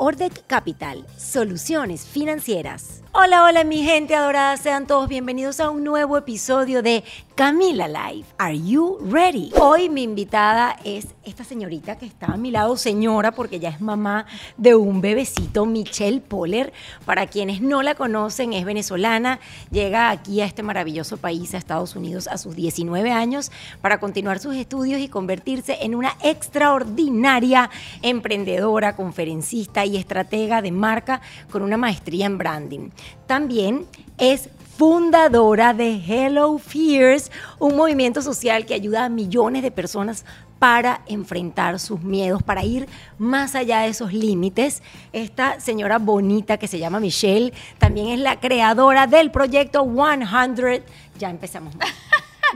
Ordec Capital, soluciones financieras. Hola, hola mi gente adorada, sean todos bienvenidos a un nuevo episodio de Camila Live. Are you ready? Hoy mi invitada es esta señorita que está a mi lado, señora, porque ya es mamá de un bebecito, Michelle Poller. Para quienes no la conocen, es venezolana, llega aquí a este maravilloso país, a Estados Unidos, a sus 19 años, para continuar sus estudios y convertirse en una extraordinaria emprendedora, conferencista y estratega de marca con una maestría en branding. También es fundadora de Hello Fears, un movimiento social que ayuda a millones de personas para enfrentar sus miedos, para ir más allá de esos límites. Esta señora bonita que se llama Michelle también es la creadora del proyecto 100. Ya empezamos.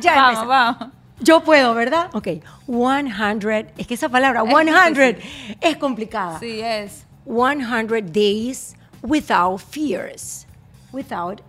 Ya empezamos. Vamos, Yo puedo, ¿verdad? Ok. 100. Es que esa palabra, 100, es complicada. Sí, es. 100 Days Without Fears. Without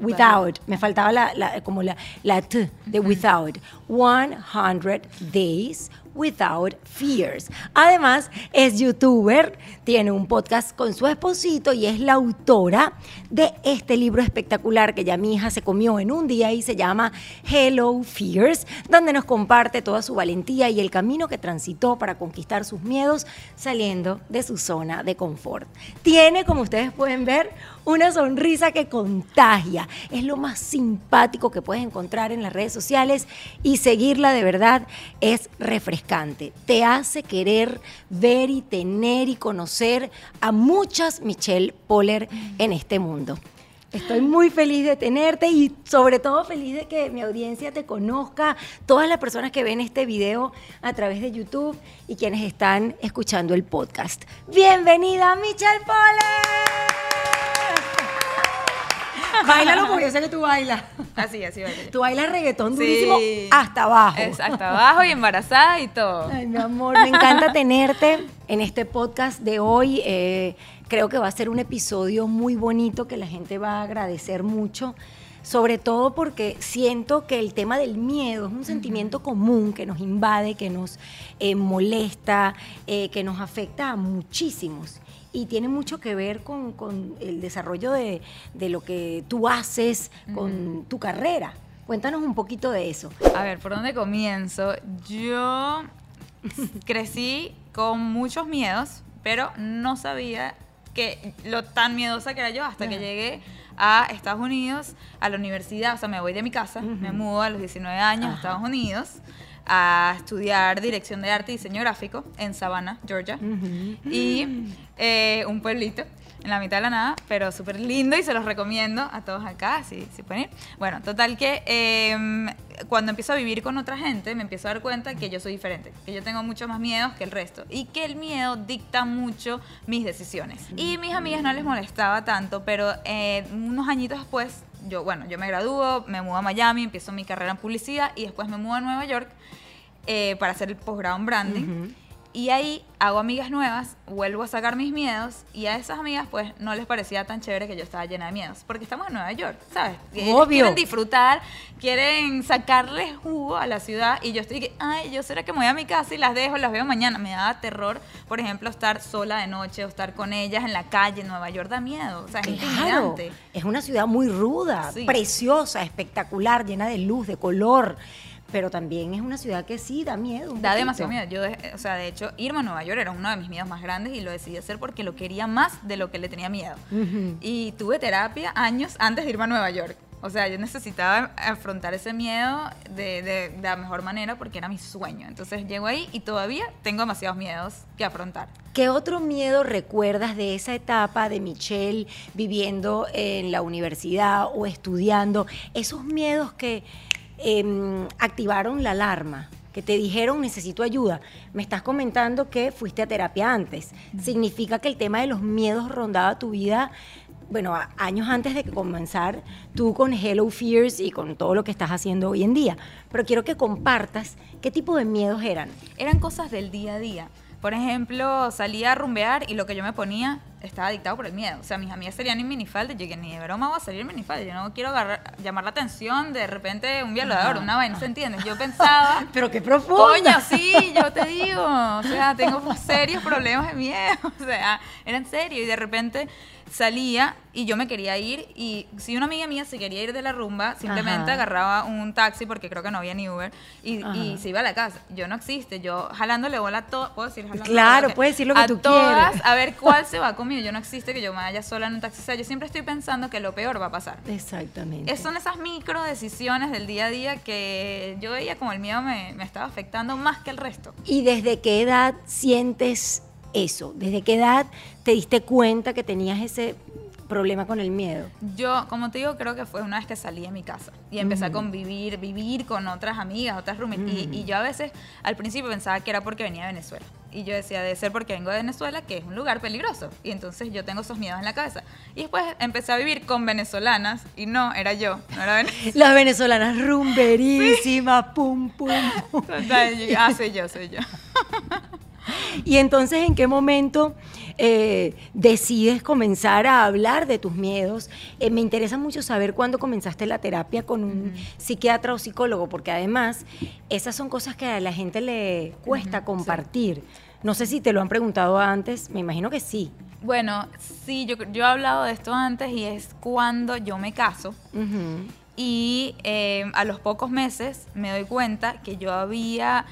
without, me faltaba la, como la, la t de without. 100 days Without Fears. Además, es youtuber, tiene un podcast con su esposito y es la autora de este libro espectacular que ya mi hija se comió en un día y se llama Hello Fears, donde nos comparte toda su valentía y el camino que transitó para conquistar sus miedos saliendo de su zona de confort. Tiene, como ustedes pueden ver, una sonrisa que contagia. Es lo más simpático que puedes encontrar en las redes sociales y seguirla de verdad es refrescante. Te hace querer ver y tener y conocer a muchas Michelle Poller en este mundo. Estoy muy feliz de tenerte y sobre todo feliz de que mi audiencia te conozca, todas las personas que ven este video a través de YouTube y quienes están escuchando el podcast. Bienvenida Michelle Poller. Báilalo porque yo sé que tú bailas. Así, así baila. Tú bailas reggaetón durísimo hasta abajo. Es hasta abajo y embarazada y todo. Ay, mi amor, me encanta tenerte en este podcast de hoy. Eh, creo que va a ser un episodio muy bonito que la gente va a agradecer mucho sobre todo porque siento que el tema del miedo es un sentimiento común que nos invade, que nos eh, molesta, eh, que nos afecta a muchísimos y tiene mucho que ver con, el desarrollo de, lo que tú haces con tu carrera. Cuéntanos un poquito de eso. A ver, ¿por dónde comienzo? Yo crecí con muchos miedos, pero no sabía que lo tan miedosa que era yo hasta que llegué a Estados Unidos, a la universidad, o sea, me voy de mi casa, me mudo a los 19 años a Estados Unidos a estudiar dirección de arte y diseño gráfico en Savannah, Georgia. Y eh, un pueblito en la mitad de la nada, pero súper lindo y se los recomiendo a todos acá, si, si pueden ir. Bueno, total que em, cuando empiezo a vivir con otra gente, me empiezo a dar cuenta que yo soy diferente, que yo tengo muchos más miedos que el resto y que el miedo dicta mucho mis decisiones. Y mis amigas no les molestaba tanto, pero eh, unos añitos después, yo, bueno, yo me gradúo, me mudo a Miami, empiezo mi carrera en publicidad y después me mudo a Nueva York eh, para hacer el posgrado en branding. Y ahí hago amigas nuevas, vuelvo a sacar mis miedos y a esas amigas pues no les parecía tan chévere que yo estaba llena de miedos, porque estamos en Nueva York, ¿sabes? Obvio. Quieren disfrutar, quieren sacarle jugo a la ciudad y yo estoy que, ay, yo será que me voy a mi casa y las dejo, las veo mañana. Me daba terror, por ejemplo, estar sola de noche o estar con ellas en la calle. En Nueva York da miedo, o sea, es intimidante. es una ciudad muy ruda, Sí. preciosa, espectacular, llena de luz, de color, pero también es una ciudad que sí da miedo. un Da poquito. demasiado miedo. Yo, o sea, de hecho, irme a Nueva York era uno de mis miedos más grandes y lo decidí hacer porque lo quería más de lo que le tenía miedo. Y tuve terapia años antes de irme a Nueva York. O sea, yo necesitaba afrontar ese miedo de, de- de la mejor manera porque era mi sueño. Entonces llego ahí y todavía tengo demasiados miedos que afrontar. ¿Qué otro miedo recuerdas de esa etapa de Michelle viviendo en la universidad o estudiando? Esos miedos que em, activaron la alarma, que te dijeron necesito ayuda. Me estás comentando que fuiste a terapia antes. Significa que el tema de los miedos rondaba tu vida. Bueno, años antes de que comenzar tú con Hello Fears y con todo lo que estás haciendo hoy en día. Pero quiero que compartas qué tipo de miedos eran. Eran cosas del día a día. Por ejemplo, salía a rumbear y lo que yo me ponía estaba dictado por el miedo. O sea, mis amigas salían en minifalda. Yo que ni de broma voy a salir en minifalda. Yo no quiero agarrar- llamar la atención de repente un violador, una vaina, ¿se entiende? Yo pensaba... Pero qué profundo. Coño, sí, yo te digo. O sea, tengo serios problemas de miedo. O sea, era en serio. Y de repente salía y yo me quería ir. Y si una amiga mía se quería ir de la rumba, simplemente Ajá. agarraba un taxi, porque creo que no había ni Uber, y, y se iba a la casa. Yo no existe. Yo jalándole bola a todas. ¿Puedo decir jalándole Claro, bola? puedes decir lo que a tú todas, quieres. A ver cuál se va conmigo. Yo no existe que yo me vaya sola en un taxi. O sea, yo siempre estoy pensando que lo peor va a pasar. Exactamente. Es- son esas micro decisiones del día a día que yo veía como el miedo me, me estaba afectando más que el resto. ¿Y desde qué edad sientes eso? ¿Desde qué edad te diste cuenta que tenías ese problema con el miedo? Yo, como te digo, creo que fue una vez que salí de mi casa y empecé a convivir, vivir con otras amigas, otras roommates. y, y yo a veces al principio pensaba que era porque venía de Venezuela. Y yo decía, debe ser porque vengo de Venezuela, que es un lugar peligroso. Y entonces yo tengo esos miedos en la cabeza. Y después empecé a vivir con venezolanas y no, era yo, no era Venezuela. Las venezolanas rumberísimas, pum, pum, pum. Ah, soy yo, soy yo. Y entonces, ¿en qué momento eh, decides comenzar a hablar de tus miedos? Eh, me interesa mucho saber cuándo comenzaste la terapia con un psiquiatra o psicólogo, porque además esas son cosas que a la gente le cuesta compartir. No sé si te lo han preguntado antes, me imagino que sí. Bueno, sí, yo, yo he hablado de esto antes y es cuando yo me caso. Y eh, a los pocos meses me doy cuenta que yo había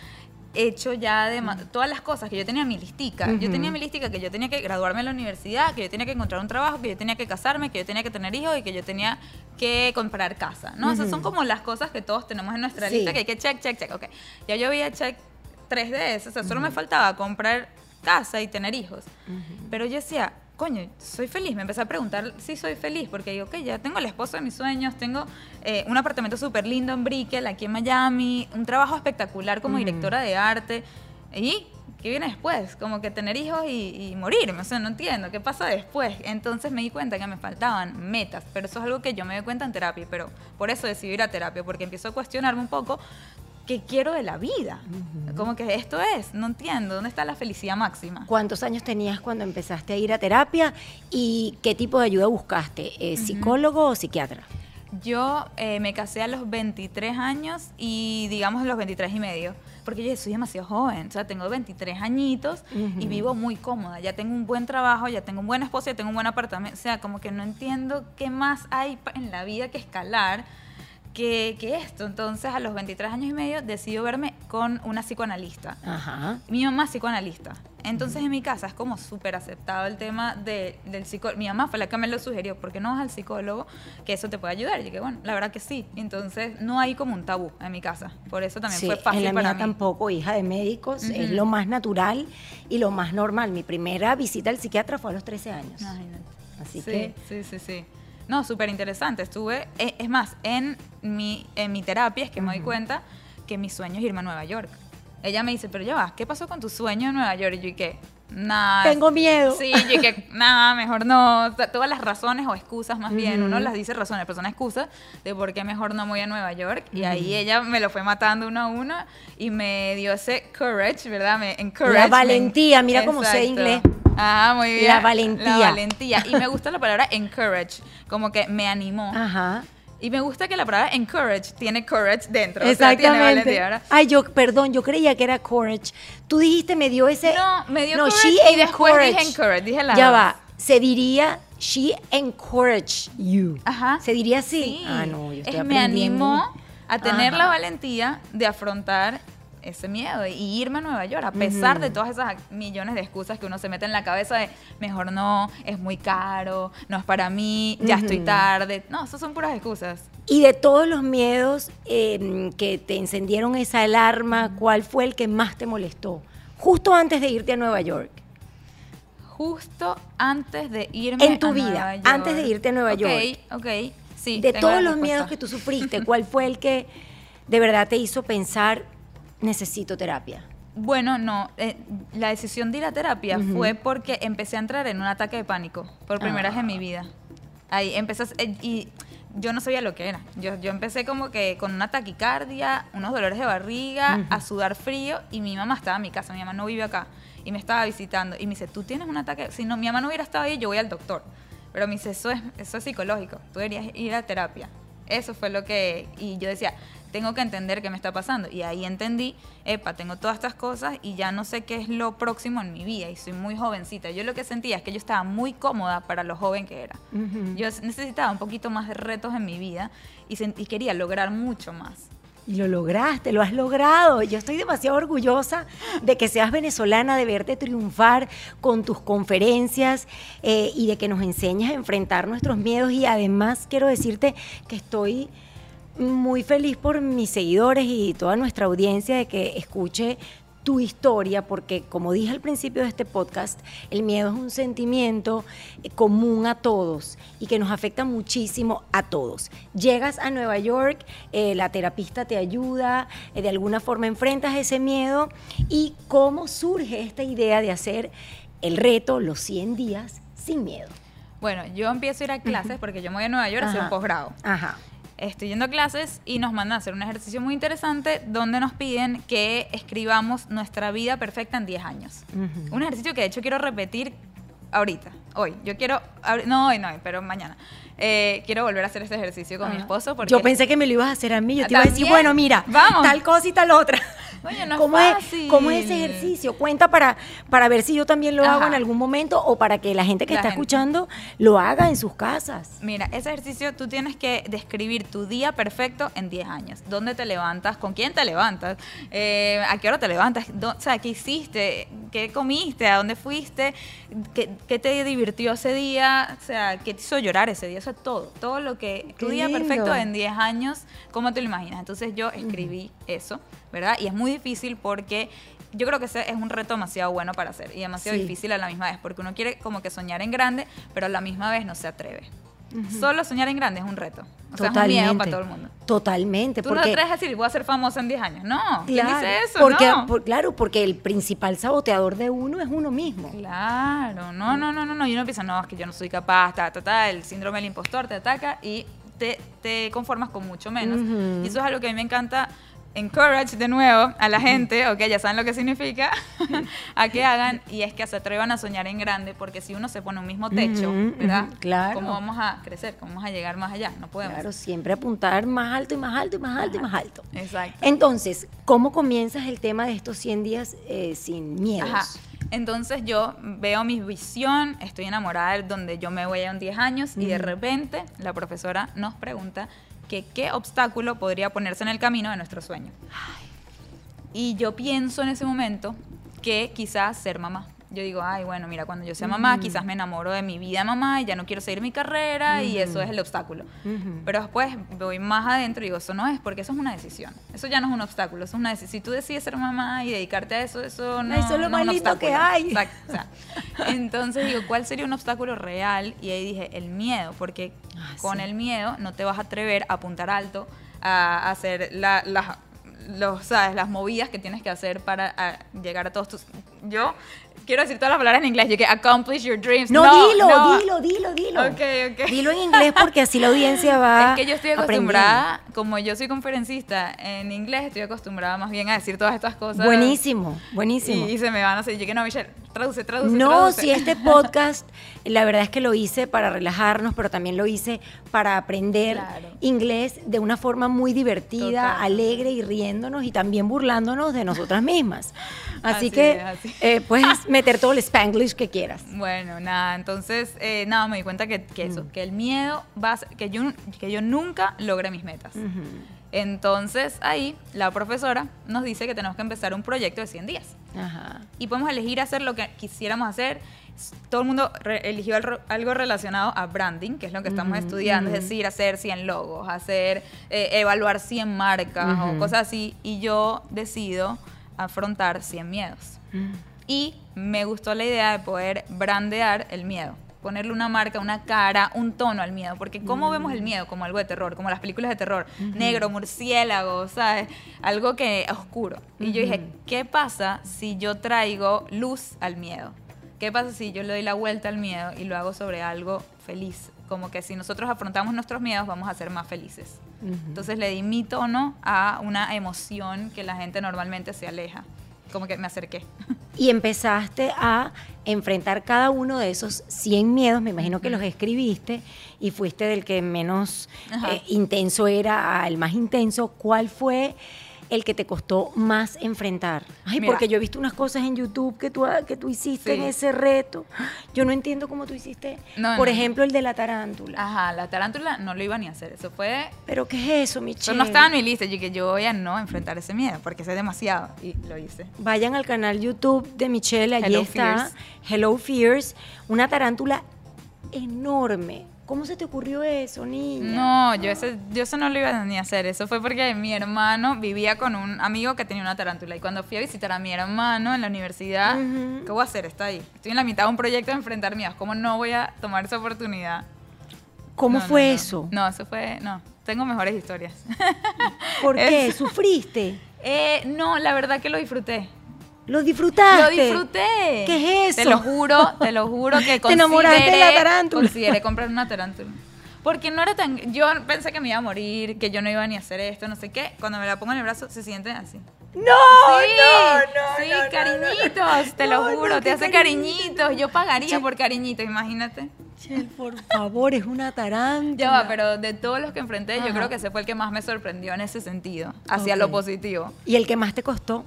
hecho ya de todas las cosas que yo tenía en mi listica. Yo tenía en mi listica que yo tenía que graduarme en la universidad, que yo tenía que encontrar un trabajo, que yo tenía que casarme, que yo tenía que tener hijos y que yo tenía que comprar casa, ¿no? Esas son como las cosas que todos tenemos en nuestra Sí. lista que hay que check, check, check. Ok, ya yo había check tres de esas, o sea, solo me faltaba comprar casa y tener hijos. Pero yo decía, coño, soy feliz. Me empecé a preguntar si soy feliz, porque digo, ok, ya tengo el esposo de mis sueños, tengo eh, un apartamento súper lindo en Brickell, aquí en Miami, un trabajo espectacular como directora de arte. ¿Y qué viene después? Como que tener hijos y, y morirme. O sea, no entiendo, ¿qué pasa después? Entonces me di cuenta que me faltaban metas, pero eso es algo que yo me doy cuenta en terapia, pero por eso decidí ir a terapia, porque empiezo a cuestionarme un poco qué quiero de la vida. Como que esto es, no entiendo, ¿dónde está la felicidad máxima? ¿Cuántos años tenías cuando empezaste a ir a terapia y qué tipo de ayuda buscaste? ¿Eh, ¿Psicólogo o psiquiatra? Yo eh, me casé a los 23 años y digamos a los 23 y medio, porque yo soy demasiado joven, o sea, tengo 23 añitos y Ujú. vivo muy cómoda, ya tengo un buen trabajo, ya tengo un buen esposo, ya tengo un buen apartamento, o sea, como que no entiendo qué más hay en la vida que escalar que, que esto. Entonces, a los 23 años y medio decido verme con una psicoanalista. Ajá. Mi mamá es psicoanalista. Entonces en mi casa es como súper aceptado el tema de- del psicólogo. Mi mamá fue la que me lo sugirió, ¿por qué no vas al psicólogo? Que eso te puede ayudar. Y dije, bueno, la verdad que sí. Entonces no hay como un tabú en mi casa. Por eso también Sí, fue fácil en la para mía mí. tampoco, hija de médicos, es lo más natural y lo más normal. Mi primera visita al psiquiatra fue a los 13 años. Imagínate. Así sí, que sí, sí, sí. No, súper interesante. Estuve, eh, es más, en mi, en mi terapia es que me doy cuenta que mi sueño es irme a Nueva York. Ella me dice, pero ya va, ¿qué pasó con tu sueño en Nueva York? Y yo, ¿y qué? Nada. Tengo miedo. Sí, yo que nada, mejor no. Todas las razones o excusas más bien, uno las dice razones, pero son excusas de por qué mejor no voy a Nueva York. Y ahí ella me lo fue matando uno a uno y me dio ese courage, ¿verdad? Me encourage. La valentía, mira cómo sé inglés. Ah, muy bien. La valentía. La valentía. Y me gusta la palabra encourage, como que me animó. Ajá. Y me gusta que la palabra encourage tiene courage dentro. o sea, tiene Exactamente. valentía, ¿verdad? Ay, yo, perdón, yo creía que era courage. Tú dijiste, me dio ese. No, me dio no, courage she y después dije encourage, dije la Ya va, se diría, she encouraged you. Ajá. Se diría así. Sí. Ah, no, yo estoy Es- me animó a tener Ajá. la valentía de afrontar ese miedo y irme a Nueva York, a pesar de todas esas millones de excusas que uno se mete en la cabeza de mejor no, es muy caro, no es para mí, ya estoy tarde. No, esas son puras excusas. Y de todos los miedos eh, que te encendieron esa alarma, ¿cuál fue el que más te molestó? Justo antes de irte a Nueva York. Justo antes de irme En tu a vida, Nueva York. antes de irte a Nueva Ok, York. Ok, sí. de todos los miedos que tú sufriste, ¿cuál fue el que de verdad te hizo pensar, necesito terapia? Bueno, no. eh, la decisión de ir a terapia fue porque empecé a entrar en un ataque de pánico por primera vez en Ah. mi vida. Ahí empecé a- eh, y yo no sabía lo que era. Yo, yo empecé como que con una taquicardia, unos dolores de barriga, a sudar frío y mi mamá estaba en mi casa. Mi mamá no vive acá y me estaba visitando y me dice, ¿tú tienes un ataque? Si no, mi mamá no hubiera estado ahí, yo voy al doctor. Pero me dice, eso es, eso es psicológico. Tú deberías ir a terapia. Eso fue lo que... Y yo decía, tengo que entender qué me está pasando. Y ahí entendí, epa, tengo todas estas cosas y ya no sé qué es lo próximo en mi vida y soy muy jovencita. Yo lo que sentía es que yo estaba muy cómoda para lo joven que era. Yo necesitaba un poquito más de retos en mi vida y, quería lograr mucho más. Y lo lograste, lo has logrado. Yo estoy demasiado orgullosa de que seas venezolana, de verte triunfar con tus conferencias eh, y de que nos enseñes a enfrentar nuestros miedos. Y además quiero decirte que estoy muy feliz por mis seguidores y toda nuestra audiencia de que escuche tu historia, porque como dije al principio de este podcast, el miedo es un sentimiento eh, común a todos y que nos afecta muchísimo a todos. Llegas a Nueva York, eh, la terapista te ayuda, eh, de alguna forma enfrentas ese miedo y cómo surge esta idea de hacer el reto, los 100 días sin miedo. Bueno, yo empiezo a ir a clases porque yo me voy a Nueva York a hacer un posgrado. Ajá. Estoy yendo a clases y nos mandan a hacer un ejercicio muy interesante donde nos piden que escribamos nuestra vida perfecta en 10 años. Un ejercicio que de hecho quiero repetir ahorita, hoy. Yo quiero, no hoy, no hoy, pero mañana. Eh, quiero volver a hacer este ejercicio con mi Ajá. esposo porque Yo pensé que me lo ibas a hacer a mí. Yo te iba a decir, bueno, mira, Vamos. tal cosa y tal otra. Coño, no es ¿Cómo, fácil. Es, ¿Cómo es ese ejercicio? Cuenta para, para ver si yo también lo hago en algún momento o para que la gente que La está gente. escuchando lo haga en sus casas. Mira, ese ejercicio tú tienes que describir tu día perfecto en 10 años. ¿Dónde te levantas? ¿Con quién te levantas? Eh, ¿A qué hora te levantas? O sea, ¿qué hiciste? ¿Qué comiste? ¿A dónde fuiste? ¿Qué, qué te divirtió ese día? O sea, ¿qué te hizo llorar ese día? Todo. Todo lo que... Tu día lindo. perfecto en 10 años, ¿cómo te lo imaginas? Entonces yo escribí eso, ¿verdad? Y es muy difícil porque... Yo creo que ese es un reto demasiado bueno para hacer y demasiado Sí. difícil a la misma vez, porque uno quiere como que soñar en grande, pero a la misma vez no se atreve. Solo soñar en grande es un reto. O sea, es un miedo para todo el mundo. Totalmente. Tú no porque, te atreves a decir, voy a ser famosa en 10 años. No, ¿quién claro, dice eso? Porque, no. por- claro, porque el principal saboteador de uno es uno mismo. Claro, no, no, no, no, no. Y uno piensa, no, es que yo no soy capaz, ta, ta, ta. El síndrome del impostor te ataca y te, te conformas con mucho menos. Y eso es algo que a mí me encanta encourage de nuevo a la gente, ok, ya saben lo que significa, a que hagan y es que se atrevan a soñar en grande, porque si uno se pone un mismo techo, ¿verdad? claro. ¿Cómo vamos a crecer? ¿Cómo vamos a llegar más allá? No podemos. Claro, siempre apuntar más alto y más alto y más alto y más alto. Exacto. Entonces, ¿cómo comienzas el tema de estos 100 días eh, sin miedos? Ajá. Entonces yo veo mi visión, estoy enamorada de donde yo me voy a en 10 años y de repente la profesora nos pregunta que qué obstáculo podría ponerse en el camino de nuestro sueño. Y yo pienso en ese momento que quizás ser mamá. Yo digo, ay, bueno, mira, cuando yo sea mamá, Mm. quizás me enamoro de mi vida mamá y ya no quiero seguir mi carrera y eso es el obstáculo. Pero después voy más adentro y digo, eso no es, porque eso es una decisión. Eso ya no es un obstáculo, eso es una decisión. Si tú decides ser mamá y dedicarte a eso, eso no, Eso es lo no más un lindo que hay. Exacto, o sea, entonces digo, ¿cuál sería un obstáculo real? Y ahí dije, el miedo, porque Ah, con sí. el miedo no te vas a atrever a apuntar alto, a hacer la- las los, ¿sabes? las movidas que tienes que hacer para a, llegar a todos tus... Yo quiero decir todas las palabras en inglés, yo que accomplish your dreams. No, dilo, no. dilo, dilo, dilo. Ok, ok. Dilo en inglés porque así la audiencia va Es que yo estoy aprendiendo. acostumbrada, como yo soy conferencista en inglés, estoy acostumbrada más bien a decir todas estas cosas. Buenísimo, buenísimo. Y, y se me van a hacer. Yo que no, Michelle, traduce, traduce. No, traduce. si este podcast, la verdad es que lo hice para relajarnos, pero también lo hice para aprender Claro. inglés de una forma muy divertida, Total. alegre y riéndonos y también burlándonos de nosotras mismas. Así, Así que es, así. eh, puedes meter todo el spanglish que quieras. Bueno, nada, entonces, eh, nada, me di cuenta que, que eso, que el miedo va a ser- que yo, que yo nunca logre mis metas. Entonces, ahí, la profesora nos dice que tenemos que empezar un proyecto de 100 días. Ajá. y podemos elegir hacer lo que quisiéramos hacer. Todo el mundo re- eligió algo relacionado a branding, que es lo que estamos Ujú, estudiando, ujú. es decir, hacer 100 logos, hacer, eh, evaluar 100 marcas o cosas así. Y yo decido afrontar 100 miedos. Y me gustó la idea de poder brandear el miedo. Ponerle una marca, una cara, un tono al miedo. Porque ¿cómo vemos el miedo? Como algo de terror, como las películas de terror. Negro, murciélago, ¿sabes? Algo que es oscuro. Y yo dije, ¿qué pasa si yo traigo luz al miedo? ¿Qué pasa si yo le doy la vuelta al miedo y lo hago sobre algo feliz? Como que si nosotros afrontamos nuestros miedos, vamos a ser más felices. Entonces le di mi tono a una emoción que la gente normalmente se aleja. Como que me acerqué. Y empezaste a enfrentar cada uno de esos 100 miedos, me imagino que los escribiste y fuiste del que menos eh, intenso era al más intenso. ¿Cuál fue el que te costó más enfrentar? Ay, Mira. porque yo he visto unas cosas en YouTube que tú, que tú hiciste Sí. en ese reto. Yo no entiendo cómo tú hiciste, No, por no. ejemplo, el de la tarántula. Ajá, la tarántula no lo iba ni a hacer. Eso fue. ¿Pero qué es eso, Michelle? no estaba en mi lista. Yo que yo voy a no enfrentar ese miedo porque sé demasiado. Y lo hice. Vayan al canal YouTube de Michelle, allí Hello está Fears. Hello Fears, una tarántula enorme. ¿Cómo se te ocurrió eso, niña? No, yo ese, yo eso no lo iba ni a hacer. Eso fue porque mi hermano vivía con un amigo que tenía una tarántula. Y cuando fui a visitar a mi hermano en la universidad, Ujú. ¿qué voy a hacer? Está ahí. Estoy en la mitad de un proyecto de enfrentar miedos. ¿Cómo no voy a tomar esa oportunidad? ¿Cómo No, fue no. eso? No, eso fue. No, tengo mejores historias. ¿Por qué? ¿Sufriste? Eh, no, la verdad que lo disfruté. ¿Lo disfrutaste? Lo disfruté. ¿Qué es Te eso? lo juro, te lo juro que Te enamoraste de la consideré- tarántula. Consideré comprar una tarántula. Porque no era tan... Yo pensé que me iba a morir, que yo no iba ni a hacer esto, no sé qué. Cuando me la pongo en el brazo, se siente así. ¡No! sí, no, no, sí, no, cariñitos, te lo juro, te hace cariñito. cariñitos. Yo pagaría por cariñitos, imagínate. Michelle, por favor, es una tarántula. Ya va, pero de todos los que enfrenté, Ajá. yo creo que ese fue el que más me sorprendió en ese sentido, hacia lo Ok. positivo. ¿Y el que más te costó?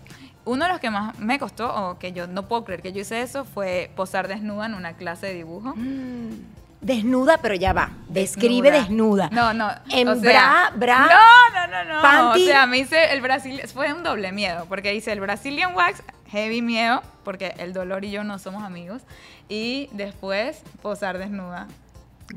Uno de los que más me costó, o que yo no puedo creer que yo hice eso, fue posar desnuda en una clase de dibujo. Mm, Desnuda, pero ya va. Describe desnuda. No, no. En o sea, bra, bra. No, no, no, no. panty. O sea, me hice el Brasil, fue un doble miedo, porque hice el Brazilian Wax, heavy miedo, porque el dolor y yo no somos amigos. Y después posar desnuda.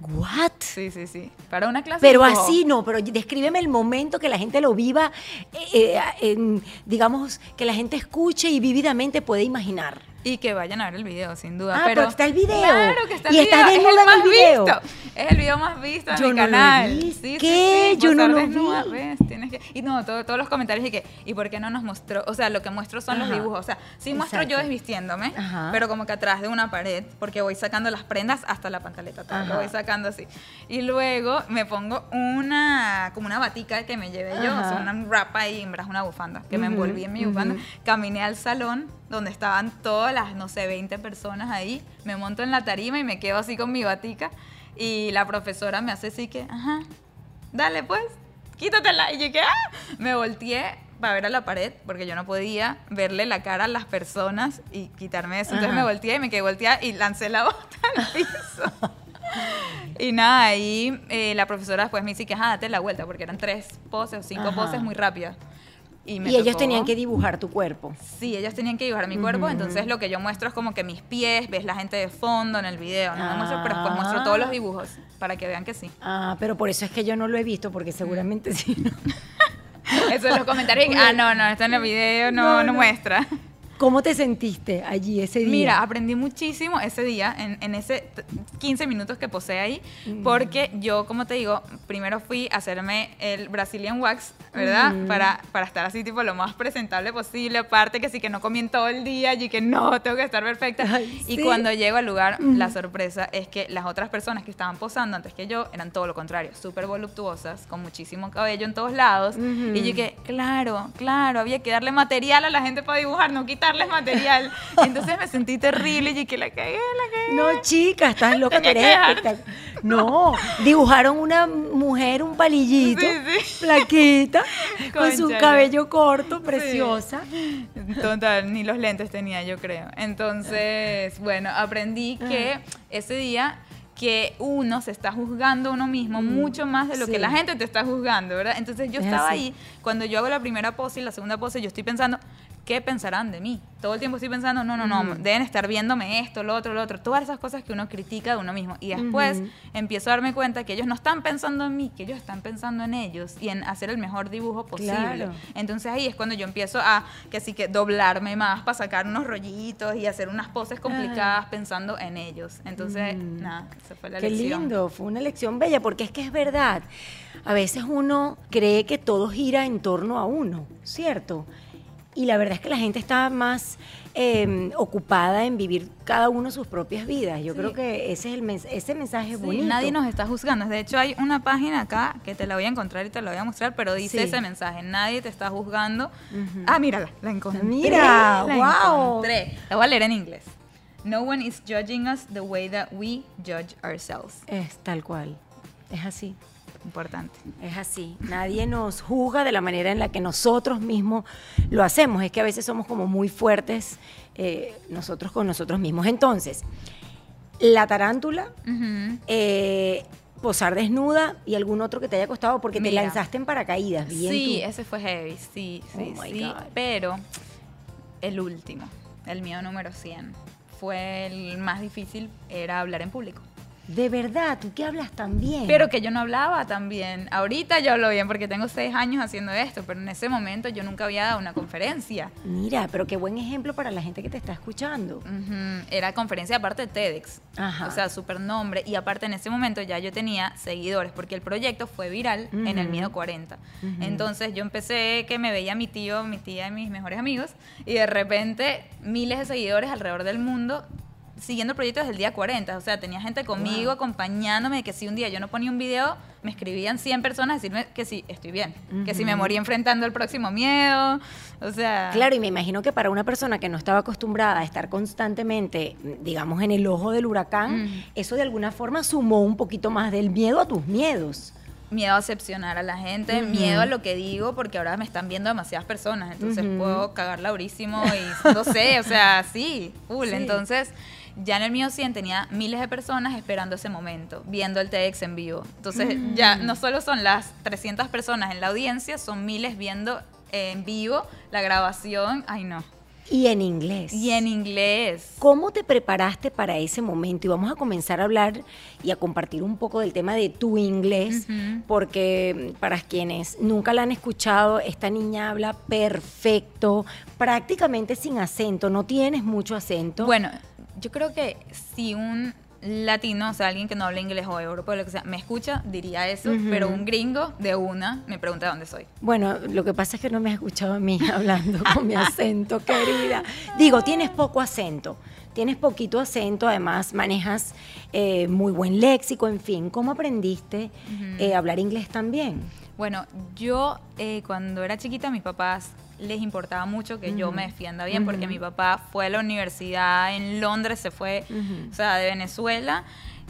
¿What? Sí, sí, sí. Para una clase Pero así no, pero descríbeme el momento que la gente lo viva, eh, eh, en, digamos, que la gente escuche y vívidamente puede imaginar. Y que vayan a ver el video, sin duda. Ah, pero pero está el video. Claro que está el Y estás video. desnuda es en el el más video. visto. Es el video más visto en Yo mi no lo canal. vi. Sí, sí, ¿Qué? sí, Yo no lo desnuda, vi. ¿ves? Tienes que, y no, todo- todos los comentarios y que, ¿y por qué no nos mostró? O sea, lo que muestro son los Ajá. dibujos. O sea, sí muestro yo desvistiéndome, Ajá. pero como que atrás de una pared, porque voy sacando las prendas hasta la pantaleta. todo, Ajá. Lo voy sacando así. Y luego me pongo una, como una batica que me llevé yo, o sea, Ajá. una wrap ahí, en una bufanda, que me Ujú, envolví en mi bufanda. ujú. Caminé al salón donde estaban todas las, no sé, 20 personas ahí. Me monto en la tarima y me quedo así con mi batica. Y la profesora me hace así que, ajá, dale pues, quítatela. Y yo que, ah, me volteé para ver a la pared, porque yo no podía verle la cara a las personas y quitarme eso. Entonces Ajá. me volteé y me quedé volteada y lancé la bota al piso. Y nada, ahí eh, la profesora después me dice que, ajá, date la vuelta, porque eran tres poses o cinco Ajá. poses muy rápidas. Y, me Y ellos tenían que dibujar tu cuerpo. Sí, ellos tenían que dibujar mi cuerpo, entonces lo que yo muestro es como que mis pies, ves la gente de fondo en el video, no me muestro, pero después Ah. muestro todos los dibujos para que vean que sí. Ah, pero por eso es que yo no lo he visto, porque seguramente sí. ¿no? Eso en los comentarios, ah, no, no, está en el video, no, No, no, no. muestra. ¿Cómo te sentiste allí ese día? Mira, aprendí muchísimo ese día, en, en ese t- 15 minutos que posé ahí, porque yo, como te digo, primero fui a hacerme el Brazilian Wax, ¿verdad? Ujú. para, para estar así, tipo, lo más presentable posible. Aparte que sí, que no comí en todo el día y que no, tengo que estar perfecta. Ay, y sí. cuando llego al lugar, la sorpresa es que las otras personas que estaban posando antes que yo eran todo lo contrario, súper voluptuosas, con muchísimo cabello en todos lados. Ujú. Y yo dije, claro, claro, había que darle material a la gente para dibujar, no quitarles material. Entonces me sentí terrible y que la cagué, la cagué. No, chica, estás loca, Tenía que. No, dibujaron una mujer, un palillito, Sí, sí. flaquita, con su cabello corto, preciosa. Total, ni los lentes tenía, yo creo. Entonces, bueno, aprendí que ese día que uno se está juzgando a uno mismo mucho más de lo sí. que la gente te está juzgando, ¿verdad? Entonces yo Es estaba así. ahí, cuando yo hago la primera pose y la segunda pose, yo estoy pensando, ¿qué pensarán de mí? Todo el tiempo estoy pensando, no, no, no, deben estar viéndome esto, lo otro, lo otro, todas esas cosas que uno critica de uno mismo. Y después empiezo a darme cuenta que ellos no están pensando en mí, que ellos están pensando en ellos y en hacer el mejor dibujo posible. Claro. Entonces ahí es cuando yo empiezo a, que sí que doblarme más para sacar unos rollitos y hacer unas poses complicadas pensando en ellos. Entonces, Mm. nada, esa fue la Qué lección. lindo, fue una lección bella, porque es que es verdad. A veces uno cree que todo gira en torno a uno, ¿cierto? Y la verdad es que la gente está más eh, ocupada en vivir cada uno sus propias vidas. Yo Sí. creo que ese es el mens- ese mensaje Sí, bonito. nadie nos está juzgando. De hecho, hay una página acá que te la voy a encontrar y te la voy a mostrar, pero dice Sí. ese mensaje. Nadie te está juzgando. Ujú. Ah, mírala, la encontré. Mira, la guau. encontré. La voy a leer en inglés. No one is judging us the way that we judge ourselves. Es tal cual. Es así. Importante. Es así. Nadie nos juzga de la manera en la que nosotros mismos lo hacemos. Es que a veces somos como muy fuertes eh, nosotros con nosotros mismos. Entonces, la tarántula, eh, posar desnuda y algún otro que te haya costado porque te lanzaste en paracaídas. Bien Sí, tú. ese fue heavy, sí, sí, Oh sí. God. Pero el último, el mío número 100, fue el más difícil, era hablar en público. De verdad, tú que hablas tan bien. Pero que yo no hablaba tan bien. Ahorita yo hablo bien porque tengo seis años haciendo esto, pero en ese momento yo nunca había dado una conferencia. Mira, pero qué buen ejemplo para la gente que te está escuchando. Ujú, Era conferencia aparte de TEDx. Ajá. O sea, super nombre. Y aparte en ese momento ya yo tenía seguidores porque el proyecto fue viral en el. Miedo 40. Ujú. Entonces yo empecé que me veía mi tío, mi tía y mis mejores amigos. Y de repente miles de seguidores alrededor del mundo siguiendo el proyecto desde el día 40. O sea, tenía gente conmigo Wow. acompañándome. de Que si un día yo no ponía un video, me escribían 100 personas a decirme que sí, estoy bien. Que si me Ujú. moría enfrentando el próximo miedo. O sea... Claro, y me imagino que para una persona que no estaba acostumbrada a estar constantemente, digamos, en el ojo del huracán, eso de alguna forma sumó un poquito más del miedo a tus miedos. miedo a decepcionar a la gente, miedo a lo que digo, porque ahora me están viendo demasiadas personas, entonces puedo cagarla durísimo y no sé, o sea, sí, full. Sí. Entonces, ya en el mío 100 tenía miles de personas esperando ese momento, viendo el TEDx en vivo. Entonces, Mm. ya no solo son las 300 personas en la audiencia, son miles viendo en vivo la grabación. Ay, no. Y en inglés. Y en inglés. ¿Cómo te preparaste para ese momento? Y vamos a comenzar a hablar y a compartir un poco del tema de tu inglés, porque mm, para quienes nunca la han escuchado, esta niña habla perfecto, prácticamente sin acento, no tienes mucho acento. Bueno, yo creo que si un latino, o sea, alguien que no habla inglés o europeo, lo que sea, me escucha, diría eso, pero un gringo de una me pregunta dónde soy. Bueno, lo que pasa es que no me has escuchado a mí hablando con mi acento, querida. Digo, tienes poco acento, tienes poquito acento, además manejas eh, muy buen léxico, en fin. ¿Cómo aprendiste eh, a hablar inglés también? Bueno, yo eh, cuando era chiquita, mis papás les importaba mucho que yo me defienda bien, porque mi papá fue a la universidad en Londres, se fue, o sea, de Venezuela,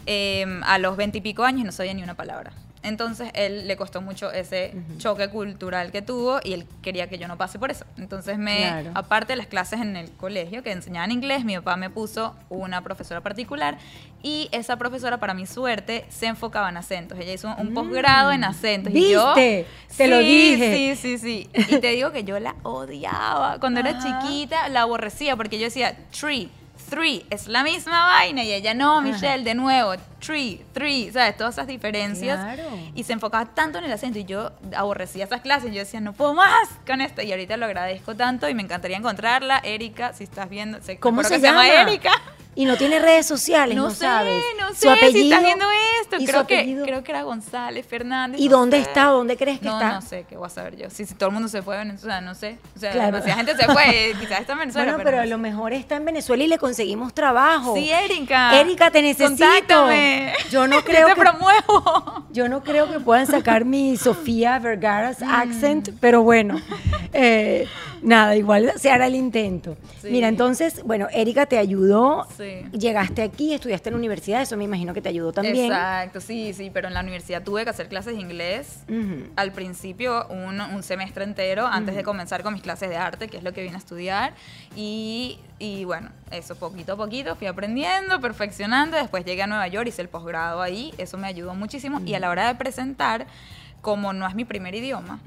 eh, a los veintipico años y no sabía ni una palabra. Entonces él le costó mucho ese choque cultural que tuvo y él quería que yo no pase por eso. Entonces me, Claro. aparte de las clases en el colegio que enseñaban inglés, mi papá me puso una profesora particular y esa profesora, para mi suerte, se enfocaba en acentos. Ella hizo un posgrado en acentos. y yo, Mm. ¿Viste? Te lo dije. Sí, sí, sí. Y te digo que yo la odiaba. Cuando era Ajá. chiquita la aborrecía porque yo decía, tree, three, es la misma vaina. Y ella, no, Michelle, de nuevo, tree, three, ¿sabes? Todas esas diferencias. Claro. Y se enfocaba tanto en el acento y yo aborrecía esas clases. Yo decía, no puedo más con esto. Y ahorita lo agradezco tanto y me encantaría encontrarla. Erika, si estás viendo, ¿Cómo se llama? Erika. Y no tiene redes sociales, no, No, sé, sabes. no Su sé si apellido estás viendo esto. su Creo que, creo que era González Fernández. ¿Y no dónde sé. está? ¿Dónde crees que no, está? No sé, qué voy a saber yo. Si, si todo el mundo se fue a Venezuela, no sé. O sea, Claro. demasiada gente se fue. eh, Quizás está en Venezuela. Bueno, pero a lo mejor está en Venezuela y le conseguimos trabajo. Sí, Erika. Erika, te necesito. Contáctame. Yo no Yo creo te que promuevo. Yo no creo que puedan sacar mi Sofía Vergara's accent, pero bueno, eh, nada, igual se hará el intento. Sí. Mira, entonces, bueno, Erika te ayudó, Sí. llegaste aquí, estudiaste en la universidad, eso me imagino que te ayudó también. Exacto, sí, sí. Pero en la universidad tuve que hacer clases de inglés. Al principio, un, un semestre entero, antes de comenzar con mis clases de arte, que es lo que vine a estudiar. Y, y bueno, eso poquito a poquito fui aprendiendo, perfeccionando. Después llegué a Nueva York, hice el posgrado ahí. Eso me ayudó muchísimo. Y a la hora de presentar, como no es mi primer idioma,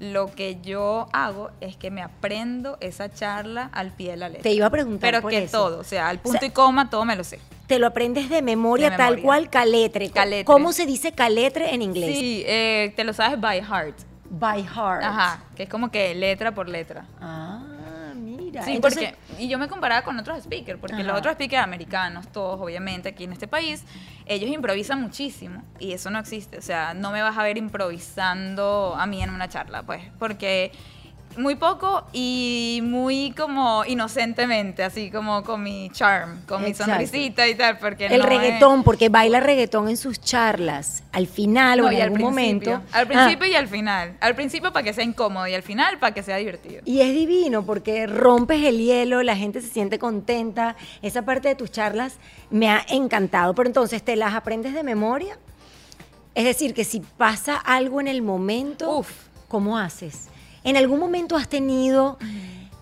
lo que yo hago es que me aprendo esa charla al pie de la letra. Te iba a preguntar Pero por que eso. todo, o sea, al punto sea, y coma, todo me lo sé. Te lo aprendes de memoria, De tal cual caletre. Caletre. ¿Cómo se dice caletre en inglés? Sí, eh, te lo sabes by heart. By heart. Ajá, que es como que letra por letra. Ah, mira. Sí, Entonces, porque, y yo me comparaba con otros speakers, porque Ajá. los otros speakers americanos, todos obviamente aquí en este país, ellos improvisan muchísimo y eso no existe, o sea, no me vas a ver improvisando a mí en una charla, pues, porque muy poco y muy como inocentemente, así como con mi charm, con mi sonrisita y tal, porque el no es- reggaetón, porque baila reggaetón en sus charlas, al final No, o en algún principio. momento. Al Ah, principio y al final. Al principio para que sea incómodo y al final para que sea divertido. Y es divino porque rompes el hielo, la gente se siente contenta. Esa parte de tus charlas me ha encantado. Pero entonces, ¿te las aprendes de memoria? Es decir, que si pasa algo en el momento, Uf. ¿cómo haces? ¿En algún momento has tenido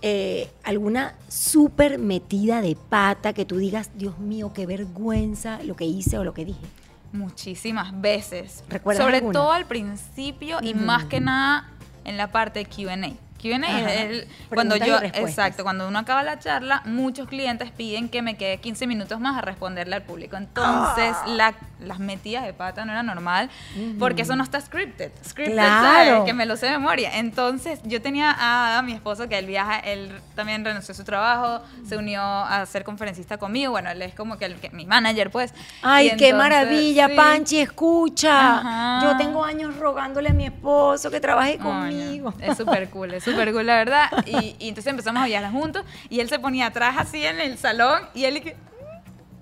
eh, alguna súper metida de pata que tú digas, Dios mío, qué vergüenza lo que hice o lo que dije? Muchísimas veces. ¿Recuerdas Sobre alguna? todo al principio y más que nada en la parte de QA. QA es cuando yo, exacto, cuando uno acaba la charla, muchos clientes piden que me quede 15 minutos más a responderle al público. Entonces, Ah. la- las metidas de pata no era normal, porque eso no está scripted. Scripted, Claro. ¿sabes? Que me lo sé de memoria. Entonces, yo tenía a, a mi esposo que él viaja, él también renunció a su trabajo, se unió a ser conferencista conmigo. Bueno, él es como que, el, que- mi manager, pues. Ay, Y qué entonces, maravilla, sí. Panchi, escucha. Ajá. Yo tengo años rogándole a mi esposo que trabaje no. conmigo. Es súper cool, es súper cool, la verdad. Y, y entonces empezamos a viajar juntos y él se ponía atrás así en el salón y él y que,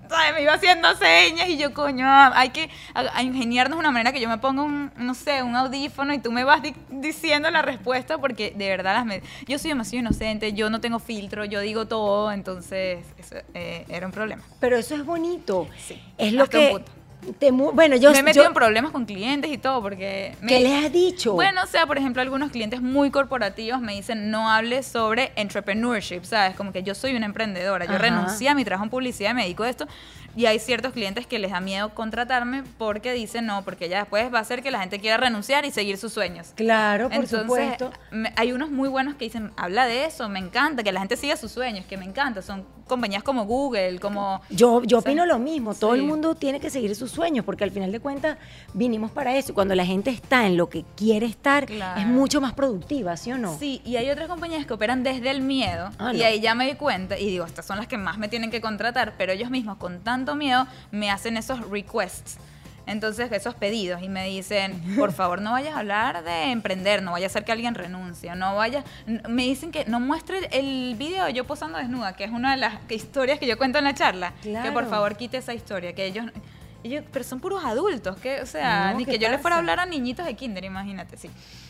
¿sabes? me iba haciendo señas y yo, coño, hay que a- a ingeniarnos de una manera que yo me ponga un, no sé, un audífono y tú me vas di- diciendo la respuesta porque de verdad las me- yo soy demasiado inocente, yo no tengo filtro, yo digo todo, entonces eso eh, era un problema. Pero eso es bonito. Sí, Es lo que. Te bueno, yo. me he metido yo- en problemas con clientes y todo porque... me- ¿Qué les has dicho? Bueno, o sea, por ejemplo, algunos clientes muy corporativos me dicen no hables sobre entrepreneurship, ¿sabes? Como que yo soy una emprendedora, yo Ajá. renuncié a mi trabajo en publicidad y me dedico a esto. Y hay ciertos clientes que les da miedo contratarme porque dicen no, porque ya después va a hacer que la gente quiera renunciar y seguir sus sueños. Claro, por Entonces, supuesto. hay unos muy buenos que dicen, habla de eso, me encanta, que la gente siga sus sueños, que me encanta. Son compañías como Google, como... Yo, yo opino lo mismo, todo el mundo tiene que seguir sus sueños, porque al final de cuentas vinimos para eso. Y cuando la gente está en lo que quiere estar, Claro. es mucho más productiva, ¿sí o no? Sí, y hay otras compañías que operan desde el miedo. Ah, y no. ahí ya me di cuenta y digo, estas son las que más me tienen que contratar, pero ellos mismos con tanto miedo me hacen esos requests. Entonces, esos pedidos y me dicen, por favor, no vayas a hablar de emprender, no vaya a ser que alguien renuncie, no vaya, n- me dicen que no muestre el video de yo posando desnuda, que es una de las historias que yo cuento en la charla, que por Claro. favor quite esa historia, que ellos, ellos pero son puros adultos, que, o sea, No, ni ¿qué que yo les fuera a pasa? hablar a niñitos de kinder, imagínate, sí.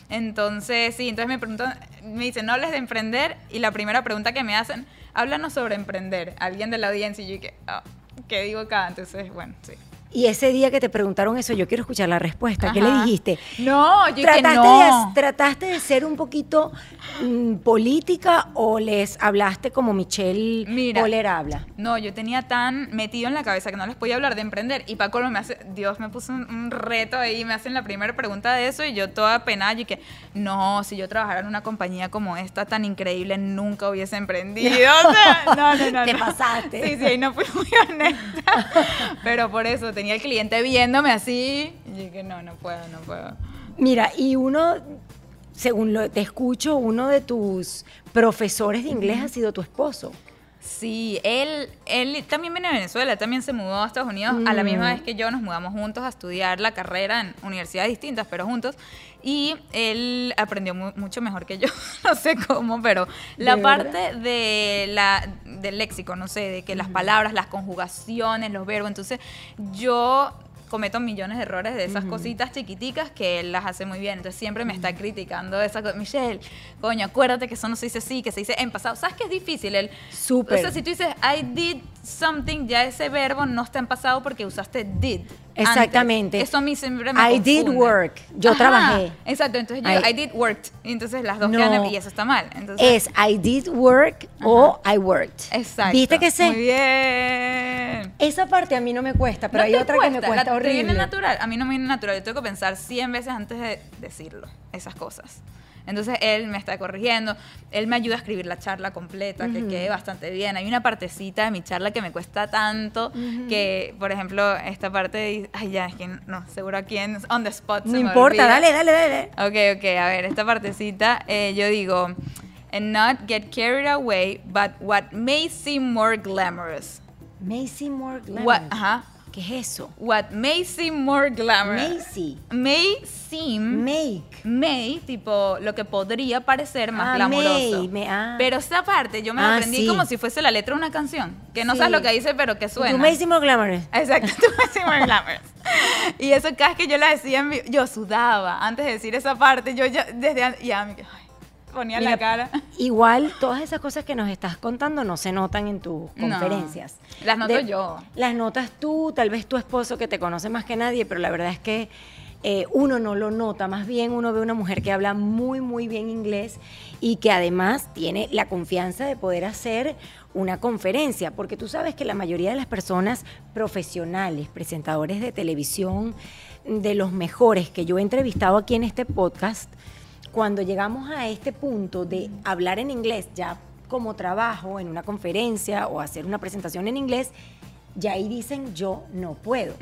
Entonces, sí, entonces me preguntan, me dicen, no hables de emprender, y la primera pregunta que me hacen, háblanos sobre emprender, alguien de la audiencia, y yo que, ah, ¿qué digo acá? Entonces, bueno, sí. Y ese día que te preguntaron eso, yo quiero escuchar la respuesta. ¿Qué le dijiste? No, yo ¿Trataste, no. de, ¿Trataste de ser un poquito mm, política o les hablaste como Michelle Mira. Poller habla? No, yo tenía tan metido en la cabeza que no les podía hablar de emprender. Y Paco me hace, Dios me puso un, un reto ahí, me hacen la primera pregunta de eso y yo toda penada y que, no, si yo trabajara en una compañía como esta tan increíble, nunca hubiese emprendido. O sea, no, no, no. Te no. pasaste. Sí, sí, ahí no fui muy honesta. Pero por eso tenía el cliente viéndome así y dije, no, no puedo, no puedo. Mira, y uno, según lo te escucho, uno de tus profesores de inglés ha sido tu esposo. Sí, él, él también viene de Venezuela, también se mudó a Estados Unidos a la misma Mm. vez que yo, nos mudamos juntos a estudiar la carrera en universidades distintas, pero juntos. Y él aprendió mu- mucho mejor que yo, no sé cómo, pero la ¿De parte de la, del léxico, no sé, de que las palabras, las conjugaciones, los verbos, entonces yo cometo millones de errores de esas cositas chiquiticas que él las hace muy bien. Entonces siempre me está criticando esa cosa. Michelle, coño, acuérdate que eso no se dice así, que se dice en pasado. ¿Sabes qué es difícil? El, Súper. O sea, si tú dices I did something, ya ese verbo no está en pasado porque usaste did. Antes. Exactamente. Eso a mí siempre me I did confunde. work. Yo Ajá, trabajé. Exacto. Entonces yo, I- I, did worked. Entonces las dos No. quedan y eso está mal. Entonces, Es I did work o I worked. Exacto. ¿Viste que sé? Muy bien. Esa parte a mí no me cuesta, pero ¿No hay otra que me cuesta? cuesta La- ¿Te viene horrible. natural? A mí no me viene natural. Yo tengo que pensar 100 veces antes de decirlo, esas cosas. Entonces él me está corrigiendo, él me ayuda a escribir la charla completa, que quede bastante bien. Hay una partecita de mi charla que me cuesta tanto, que, por ejemplo, esta parte, de- ay ya, es que no, seguro aquí en On the Spot No importa, dale, dale, dale. Ok, ok, a ver, esta partecita, eh, yo digo, and not get carried away, but what may seem more glamorous. Macy More Glamorous. What, ajá, ¿Qué es eso? what may seem more glamorous. Macy. May seem, Make. may, tipo, lo que podría parecer más Ah, glamoroso. may, ah. Pero esta parte yo me Ah, aprendí sí. como si fuese la letra de una canción, que no Sí. sabes lo que dice, pero que suena. Tu Macy More Glamorous. Exacto, tú me decías more glamorous. Y eso cada vez que yo la decía, yo sudaba antes de decir esa parte. Yo ya, desde antes, ya me ay, ponía Mira, la cara. Igual, todas esas cosas que nos estás contando no se notan en tus No, conferencias. las noto yo. Las notas tú, tal vez tu esposo que te conoce más que nadie, pero la verdad es que eh, uno no lo nota. Más bien uno ve una mujer que habla muy, muy bien inglés y que además tiene la confianza de poder hacer una conferencia, porque tú sabes que la mayoría de las personas profesionales, presentadores de televisión, de los mejores que yo he entrevistado aquí en este podcast, cuando llegamos a este punto de hablar en inglés ya como trabajo en una conferencia o hacer una presentación en inglés, ya ahí dicen yo no puedo.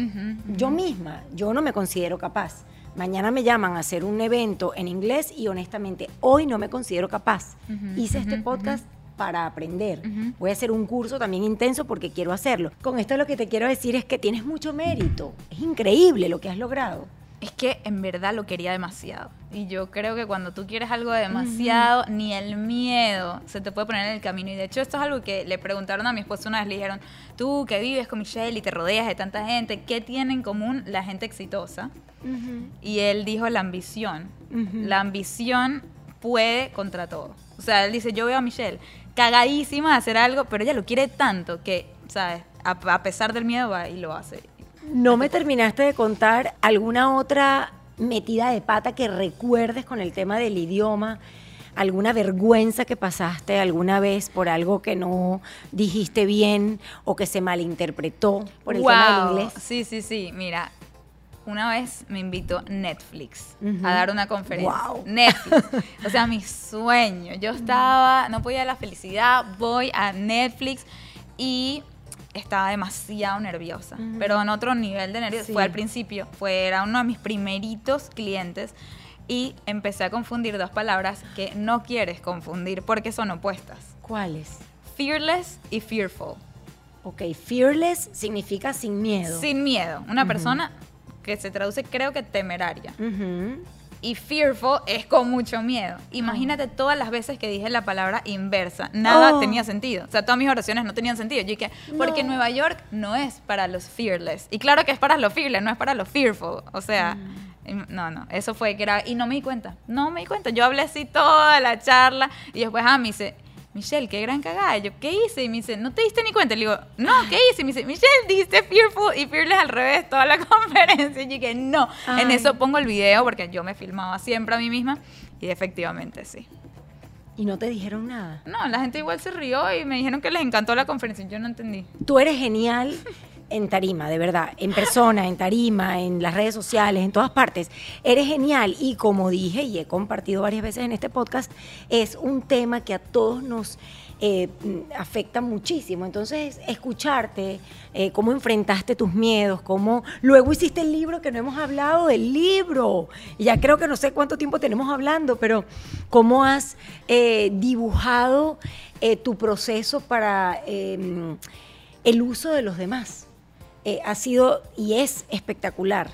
Yo misma, yo no me considero capaz. Mañana me llaman a hacer un evento en inglés y honestamente hoy no me considero capaz. Hice este podcast para aprender. Voy a hacer un curso también intenso porque quiero hacerlo. Con esto lo que te quiero decir es que tienes mucho mérito. Es increíble lo que has logrado. Es que en verdad lo quería demasiado. Y yo creo que cuando tú quieres algo demasiado, ni el miedo se te puede poner en el camino. Y de hecho, esto es algo que le preguntaron a mi esposo una vez. Le dijeron, tú que vives con Michelle y te rodeas de tanta gente, ¿qué tiene en común la gente exitosa? Y él dijo la ambición. La ambición puede contra todo. O sea, él dice, yo veo a Michelle cagadísima de hacer algo, pero ella lo quiere tanto que, ¿sabes? A, a pesar del miedo va y lo hace. No me terminaste de contar alguna otra metida de pata que recuerdes con el tema del idioma, alguna vergüenza que pasaste alguna vez por algo que no dijiste bien o que se malinterpretó por el tema del inglés. Sí, sí, sí. Mira, una vez me invitó Netflix a dar una conferencia. Wow. Netflix. O sea, mi sueño. Yo estaba, no podía la felicidad, voy a Netflix y estaba demasiado nerviosa. Pero en otro nivel de nervios. Sí. Fue al principio, fue, era uno de mis primeritos clientes. Y empecé a confundir dos palabras que no quieres confundir porque son opuestas. ¿Cuáles? Fearless y fearful. Ok, fearless significa sin miedo. Sin miedo. Una persona que se traduce, creo que temeraria. Ujú. Y fearful es con mucho miedo. Imagínate todas las veces que dije la palabra inversa. Nada Oh. tenía sentido. O sea, todas mis oraciones no tenían sentido. Yo dije, porque. Nueva York no es para los fearless. Y claro que es para los fearless, no es para los fearful. O sea, Mm. no, no. Eso fue que era. Y no me di cuenta. No me di cuenta. Yo hablé así toda la charla. Y después, ah, me dice. Michelle, qué gran cagada. Yo, ¿qué hice? Y me dice, ¿no te diste ni cuenta? Le digo, no, ¿qué hice? Y me dice, Michelle, dijiste fearful y fearless al revés toda la conferencia. Y yo dije, no. En Ay. eso pongo el video porque yo me filmaba siempre a mí misma y efectivamente sí. Y no te dijeron nada. No, la gente igual se rió y me dijeron que les encantó la conferencia. Yo no entendí. Tú eres genial en tarima, de verdad, en persona, en tarima, en las redes sociales, en todas partes. Eres genial y como dije y he compartido varias veces en este podcast, es un tema que a todos nos eh, afecta muchísimo. Entonces, escucharte, eh, cómo enfrentaste tus miedos, cómo luego hiciste el libro, que no hemos hablado del libro. Ya creo que no sé cuánto tiempo tenemos hablando, pero cómo has eh, dibujado eh, tu proceso para eh, el uso de los demás. Eh, ha sido y es espectacular.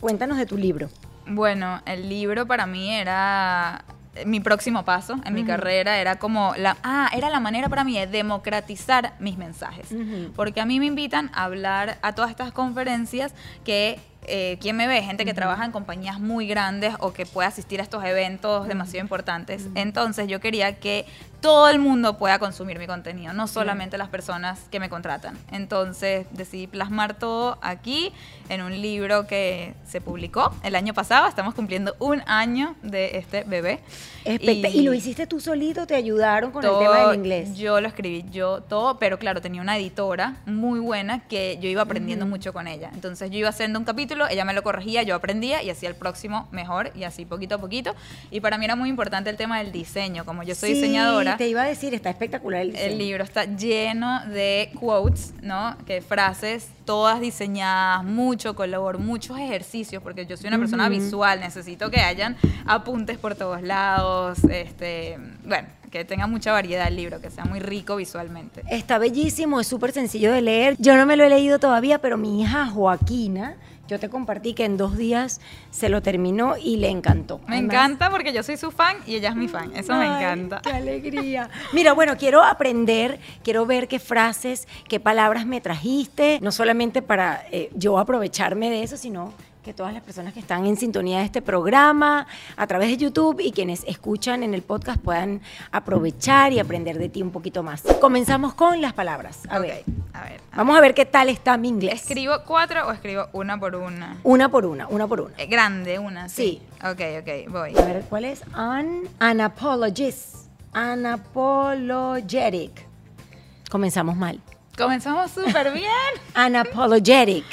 Cuéntanos de tu libro. Bueno, el libro para mí era mi próximo paso en mi carrera, era como la ah, era la manera para mí de democratizar mis mensajes. Porque a mí me invitan a hablar a todas estas conferencias que eh, ¿quién me ve? Gente que trabaja en compañías muy grandes o que puede asistir a estos eventos demasiado importantes. Entonces yo quería que todo el mundo pueda consumir mi contenido, no solamente las personas que me contratan. Entonces decidí plasmar todo aquí en un libro que se publicó el año pasado. Estamos cumpliendo un año de este bebé. Especta- ¿Y, lo hiciste tú solito? ¿Te ayudaron con el tema todo del inglés? Yo lo escribí, yo todo, pero claro, tenía una editora muy buena que yo iba aprendiendo mucho con ella. Entonces yo iba haciendo un capítulo, ella me lo corregía, yo aprendía y hacía el próximo mejor y así poquito a poquito. Y para mí era muy importante el tema del diseño, como yo soy Sí, diseñadora. te iba a decir, está espectacular el diseño. El libro está lleno de quotes, ¿no? Que frases, todas diseñadas, mucho color, muchos ejercicios, porque yo soy una persona Ujú. visual, necesito que hayan apuntes por todos lados, este, bueno, que tenga mucha variedad el libro, que sea muy rico visualmente. Está bellísimo, es súper sencillo de leer. Yo no me lo he leído todavía, pero mi hija Joaquina, yo te compartí que en dos días se lo terminó y le encantó. Me Además- encanta porque yo soy su fan y ella es mi fan, eso me encanta. Qué alegría. Mira, bueno, quiero aprender, quiero ver qué frases, qué palabras me trajiste, no solamente para eh, yo aprovecharme de eso, sino que todas las personas que están en sintonía de este programa a través de YouTube y quienes escuchan en el podcast puedan aprovechar y aprender de ti un poquito más. Comenzamos con las palabras. A Ok, ver, a ver. vamos a ver qué tal está mi inglés. ¿Escribo cuatro o escribo una por una? Una por una, una por una. Eh, Grande, una, sí. Sí. Ok, ok, voy. A ver, ¿cuál es? An, anapologist. Anapologetic. Comenzamos mal. Comenzamos súper bien. Anapologetic.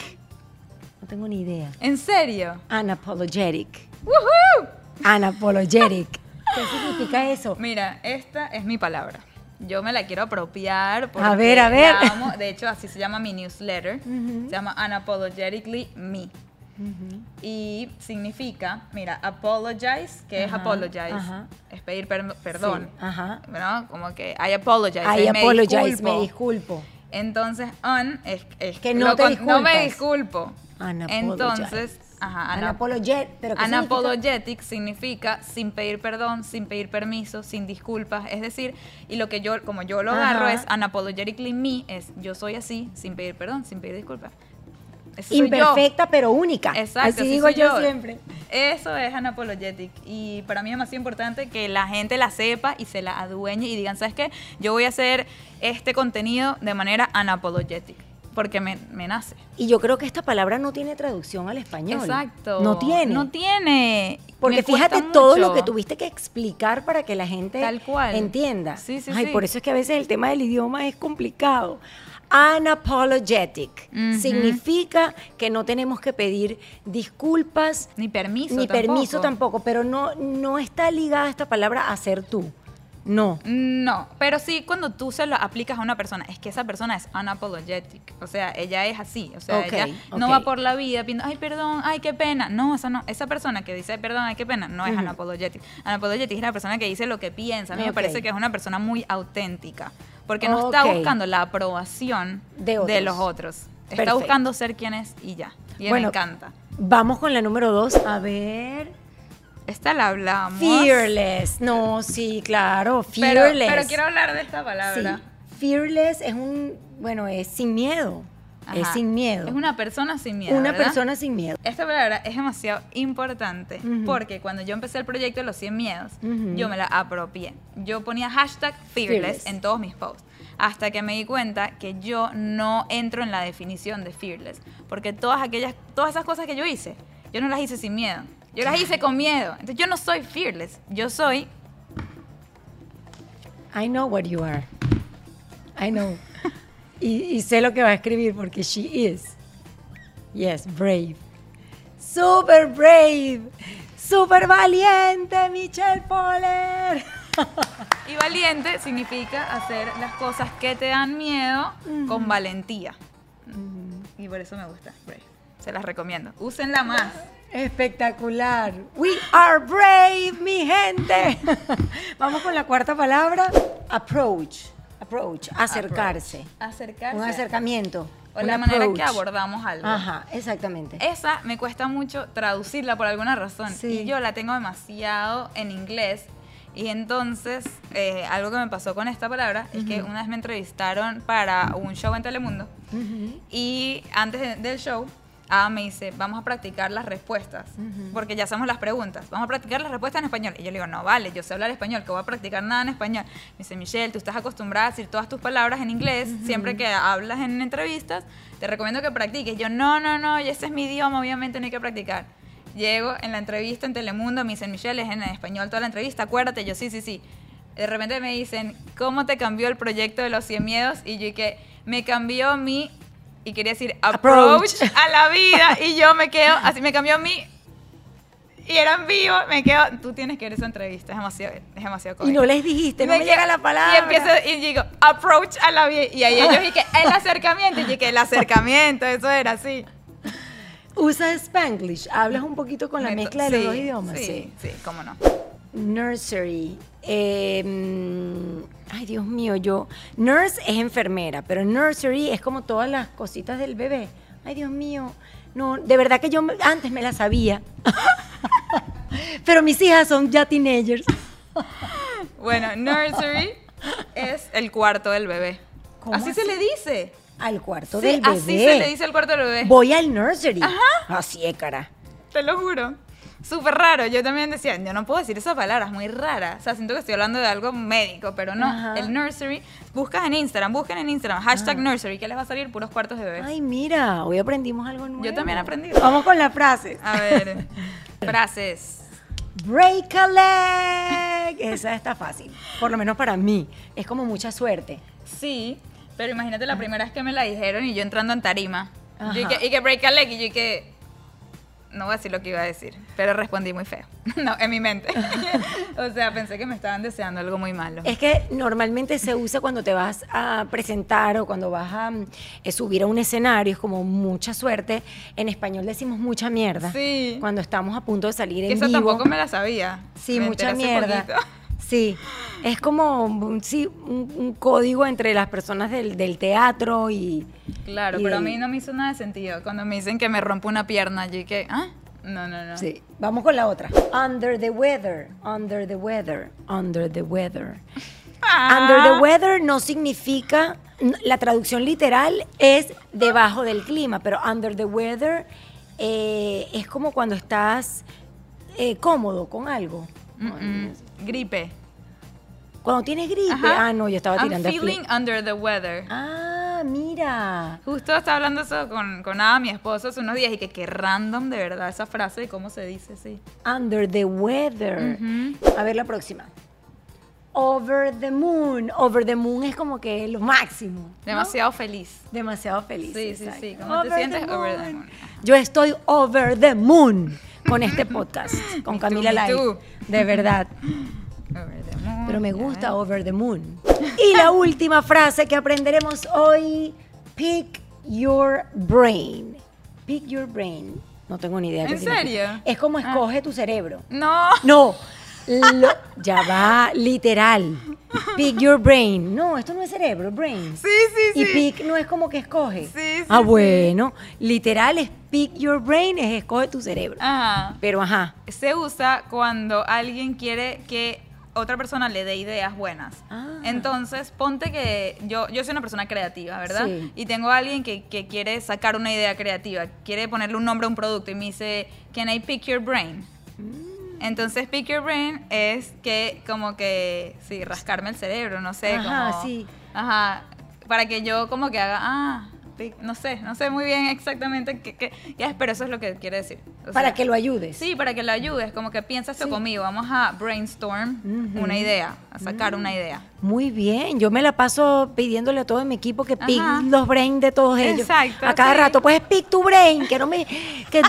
Tengo ni idea. ¿En serio? Anapologetic. ¡Woohoo! Anapologetic. ¿Qué significa eso? Mira, esta es mi palabra. Yo me la quiero apropiar. Porque A ver, a ver. amo. De hecho, así se llama mi newsletter. Se llama Unapologetically Me. Y significa, mira, apologize, que es Ajá, apologize, ajá. es pedir per- perdón. Sí. ¿no? Como que I apologize. I eh, me apologize, disculpo. me disculpo. Entonces, un es, es Que no te con- no me disculpo. Entonces, ajá, ana- Anapologet, pero ¿qué significa? Sin pedir perdón, sin pedir permiso, sin disculpas. Es decir, y lo que yo, como yo lo agarro Ajá. es unapologetically me, es yo soy así, sin pedir perdón, sin pedir disculpas. Eso yo. Imperfecta, pero única. Exacto, Así así digo soy yo, siempre. Eso es unapologetic. Y para mí es demasiado importante que la gente la sepa y se la adueñe y digan, ¿sabes qué? Yo voy a hacer este contenido de manera unapologetic. Porque me, me nace. Y yo creo que esta palabra no tiene traducción al español. Exacto. No tiene. No tiene. Porque Me fíjate todo lo que tuviste que explicar para que la gente Tal cual. entienda. Sí, sí, Ay, sí. por eso es que a veces el tema del idioma es complicado. Unapologetic significa que no tenemos que pedir disculpas Ni permiso. ni permiso tampoco. tampoco, pero no, no está ligada esta palabra a ser tú. No. No, pero sí cuando tú se lo aplicas a una persona, es que esa persona es unapologetic, o sea, ella es así, o sea, ella no va por la vida pidiendo, ay, perdón, ay, qué pena. No, esa no, esa persona que dice perdón, ay, qué pena, no es Ujú. unapologetic. Unapologetic es la persona que dice lo que piensa. A mí me parece que es una persona muy auténtica, porque no está buscando la aprobación De los otros. Está buscando ser quien es y ya. Y me Bueno, encanta. Vamos con la número dos. A ver. Esta la hablamos. Fearless. No, sí, claro. Pero, Fearless. pero quiero hablar de esta Sí, palabra. fearless es un, bueno, es sin miedo. Es Ajá. sin miedo. Es una persona sin miedo. Una ¿verdad? persona sin miedo. Esta palabra es demasiado importante Ujú. porque cuando yo empecé el proyecto de los 100 miedos, Ujú. yo me la apropié. Yo ponía hashtag fearless, Fearless. en todos mis posts. Hasta que me di cuenta que yo no entro en la definición de fearless. Porque todas aquellas, todas esas cosas que yo hice, yo no las hice sin miedo. Yo las hice con miedo. Entonces yo no soy fearless. Yo soy I know what you are. I know. y, y sé lo que va a escribir porque she is. Yes, brave. Super brave. Super valiente, Michelle Poller. Y valiente significa hacer las cosas que te dan miedo con valentía. Y por eso me gusta. Brave. Se las recomiendo. Úsenla más. Espectacular. We are brave, mi gente. Vamos con la cuarta palabra. Approach. Approach. Acercarse. Acercarse. Un acercamiento. O la manera approach. que abordamos algo. Ajá, exactamente. Esa me cuesta mucho traducirla por alguna razón. Sí. Y yo la tengo demasiado en inglés. Y entonces, eh, algo que me pasó con esta palabra es que una vez me entrevistaron para un show en Telemundo. Ujú. Y antes de- del show, ah, me dice, vamos a practicar las respuestas, porque ya hacemos las preguntas. Vamos a practicar las respuestas en español. Y yo le digo, no, vale, yo sé hablar español, que voy a practicar nada en español. Me dice, Michelle, tú estás acostumbrada a decir todas tus palabras en inglés, siempre que hablas en entrevistas, te recomiendo que practiques. Yo, no, no, no, y ese es mi idioma, obviamente no hay que practicar. Llego en la entrevista en Telemundo, me dicen, Michelle, es en español toda la entrevista, acuérdate, yo sí, sí, sí. De repente me dicen, ¿cómo te cambió el proyecto de los 100 miedos? Y yo que me cambió mi, y quería decir approach, Approach. a la vida. Y yo me quedo, así me cambió mi, y era en vivo, me quedo, tú tienes que ver esa entrevista, es demasiado, es demasiado Y no les dijiste, no me llega la palabra. Y empiezo, y digo, approach a la vida. Y ahí ellos dije, el acercamiento. Y dije, el acercamiento, eso era así. Usa Spanglish. Hablas un poquito con la Me mezcla de los dos idiomas. Sí, sí, cómo no. Nursery. Eh, mm, ay, Dios mío, yo. Nurse es enfermera, pero nursery es como todas las cositas del bebé. Ay, Dios mío. No, de verdad que yo antes me la sabía. pero mis hijas son ya teenagers. Bueno, nursery es el cuarto del bebé. ¿Cómo Así, se le dice. Al cuarto Sí, del bebé. así se le dice al cuarto del bebé. Voy al nursery. Así es, cara. Te lo juro. Súper raro. Yo también decía, yo no puedo decir esa palabra, es muy rara. O sea, siento que estoy hablando de algo médico, pero no. Ajá. El nursery, buscas en Instagram, busquen en Instagram, hashtag nursery, que les va a salir puros cuartos de bebés. Ay, mira, hoy aprendimos algo nuevo. Yo también aprendí. Vamos con la frase. A ver, frases. Break a leg. Esa está fácil. Por lo menos para mí. Es como mucha suerte. Sí, pero imagínate la primera vez que me la dijeron y yo entrando en tarima. Yo Ajá. y que, y que break a leg y yo que no voy a decir lo que iba a decir, pero respondí muy feo. No, en mi mente. o sea, pensé que me estaban deseando algo muy malo. Es que normalmente se usa cuando te vas a presentar o cuando vas a mm, eh, subir a un escenario. Es como mucha suerte. En español decimos mucha mierda. Sí. Cuando estamos a punto de salir en eso vivo. tampoco me la sabía. Sí, Me mucha mierda. poquito. Sí, es como un- sí, un, un código entre las personas del, del teatro y... Claro, y pero a mí no me hizo nada de sentido. Cuando me dicen que me rompo una pierna, yo que, ¿ah? No, no, no. Sí, vamos con la otra. Under the weather, under the weather, under the weather. Ah. Under the weather no significa, la traducción literal es debajo del clima, pero under the weather eh, es como cuando estás eh, cómodo con algo. Mm, mm. Gripe. Cuando tienes gripe, Ajá. ah, no, yo estaba I'm tirando a feeling under the weather. Ah, mira. Justo estaba hablando eso con, con Ada, mi esposo, hace unos días y que qué random de verdad esa frase y cómo se dice, sí. Under the weather. Ujú. A ver la próxima. Over the moon. Over the moon es como que lo máximo. ¿no? Demasiado feliz. Demasiado feliz. Sí, sí, exacto. sí. ¿Cómo te sientes? Over the moon. Yo estoy over the moon con este podcast, con Camila too. De verdad. Over the moon, Pero me gusta over the moon. Y la última frase que aprenderemos hoy: pick your brain. Pick your brain. No tengo ni idea. ¿En serio? Es como Ah. escoge tu cerebro. No. No, lo- ya va, literal. Pick your brain. No, esto no es cerebro, brain. Sí, sí, Y sí. pick no es como que escoge. Sí, sí, ah, sí. bueno. Literal es pick your brain, es escoge tu cerebro. Ajá. Pero ajá. Se usa cuando alguien quiere que otra persona le dé ideas buenas. Ah. Entonces, ponte que yo, yo soy una persona creativa, ¿verdad? Sí. Y tengo a alguien que, que quiere sacar una idea creativa, quiere ponerle un nombre a un producto y me dice, ¿Can I pick your brain? Mm. Entonces, pick your brain es que, como que, sí, rascarme el cerebro, no sé. Ajá, como- sí. Ajá, para que yo como que haga, ah, no sé, no sé muy bien exactamente qué, qué- ya, pero eso es lo que quiere decir. O Para sea, que lo ayudes. Sí, para que lo ayudes, como que piensa esto Sí. conmigo, vamos a brainstorm una idea, a sacar una idea. Muy bien, yo me la paso pidiéndole a todo mi equipo que pick los brain de todos ellos. Exacto, A cada sí. rato, pues pick tu brain, que no me, que,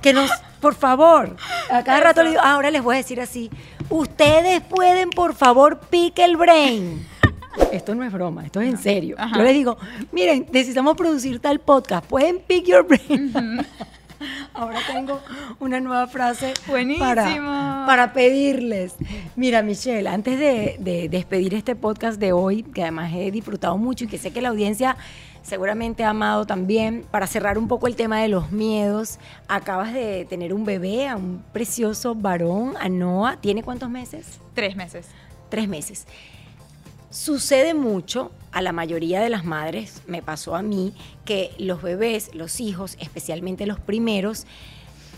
que nos, por favor. A cada rato le digo, "Ah, ahora les voy a decir así, ustedes pueden por favor pick el brain. Esto no es broma, esto es en serio. Ajá. Yo les digo, miren, necesitamos producir tal podcast, pueden pick your brain. Ahora tengo una nueva frase para, para pedirles. Mira, Michelle, antes de, de despedir este podcast de hoy, que además he disfrutado mucho y que sé que la audiencia seguramente amado también, para cerrar un poco el tema de los miedos, acabas de tener un bebé, a un precioso varón, a Noah. ¿Tiene cuántos meses? Tres meses. Tres meses. Sucede mucho a la mayoría de las madres, me pasó a mí, que los bebés, los hijos, especialmente los primeros,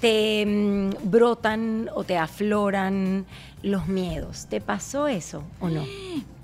te mm, brotan o te afloran los miedos. ¿Te pasó eso o no?